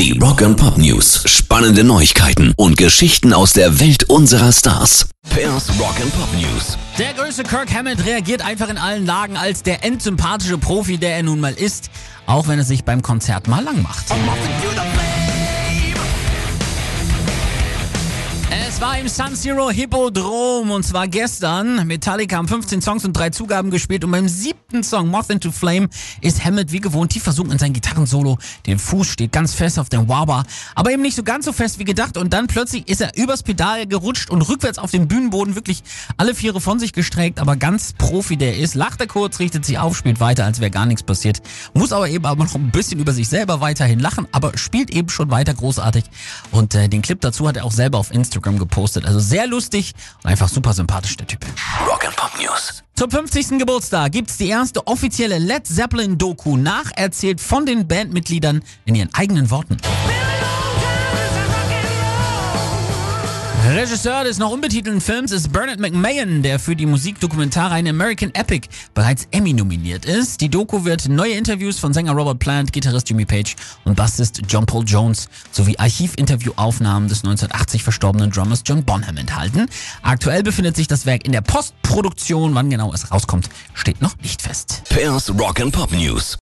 Die Rock and Pop News. Spannende Neuigkeiten und Geschichten aus der Welt unserer Stars. Pairs Rock and Pop News. Der größte Kirk Hammett reagiert einfach in allen Lagen als der endsympathische Profi, der er nun mal ist, auch wenn er sich beim Konzert mal lang macht. Es war im Sun Zero Hippodrom und zwar gestern. Metallica haben 15 Songs und drei Zugaben gespielt und beim siebten Song Moth into Flame ist Hammett wie gewohnt tief versunken in sein Gitarrensolo. Der Fuß steht ganz fest auf dem Wah aber eben nicht so ganz so fest wie gedacht und dann plötzlich ist er übers Pedal gerutscht und rückwärts auf dem Bühnenboden wirklich alle Viere von sich gestreckt, aber ganz Profi der ist. Lacht er kurz, richtet sich auf, spielt weiter, als wäre gar nichts passiert. Muss aber eben aber noch ein bisschen über sich selber weiterhin lachen, aber spielt eben schon weiter großartig und äh, den Clip dazu hat er auch selber auf Instagram gepostet. Also sehr lustig und einfach super sympathisch, der Typ. Rock and Pop News. Zum 50. Geburtstag gibt's die erste offizielle Led Zeppelin-Doku, nacherzählt von den Bandmitgliedern in ihren eigenen Worten. Regisseur des noch unbetitelten Films ist Bernard McMahon, der für die Musikdokumentarreihe American Epic bereits Emmy nominiert ist. Die Doku wird neue Interviews von Sänger Robert Plant, Gitarrist Jimmy Page und Bassist John Paul Jones sowie Archivinterviewaufnahmen des 1980 verstorbenen Drummers John Bonham enthalten. Aktuell befindet sich das Werk in der Postproduktion. Wann genau es rauskommt, steht noch nicht fest. Pairs Rock and Pop News.